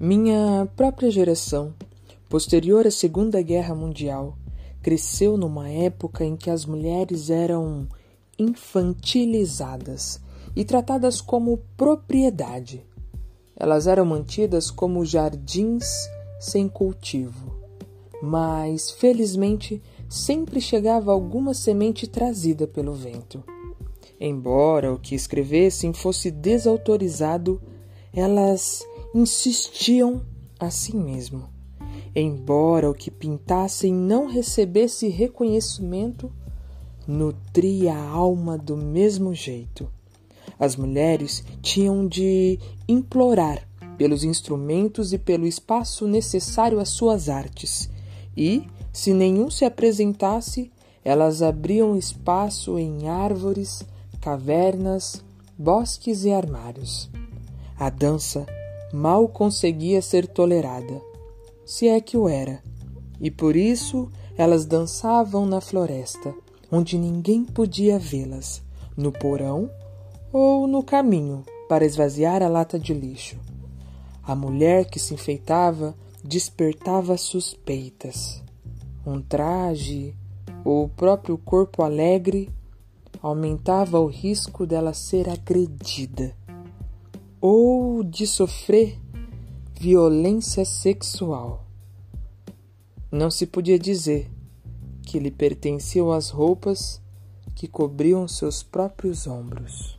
Minha própria geração, posterior à Segunda Guerra Mundial, cresceu numa época em que as mulheres eram infantilizadas e tratadas como propriedade. Elas eram mantidas como jardins sem cultivo. Mas, felizmente, sempre chegava alguma semente trazida pelo vento. Embora o que escrevessem fosse desautorizado, elas insistiam assim mesmo. Embora o que pintassem não recebesse reconhecimento, nutria a alma do mesmo jeito. As mulheres tinham de implorar pelos instrumentos e pelo espaço necessário às suas artes, e, se nenhum se apresentasse, elas abriam espaço em árvores, cavernas, bosques e armários. A dança mal conseguia ser tolerada, se é que o era, e por isso elas dançavam na floresta, onde ninguém podia vê-las, no porão ou no caminho para esvaziar a lata de lixo. A mulher que se enfeitava despertava suspeitas. Um traje ou o próprio corpo alegre aumentava o risco dela ser agredida ou de sofrer violência sexual. Não se podia dizer que lhe pertenciam as roupas que cobriam seus próprios ombros.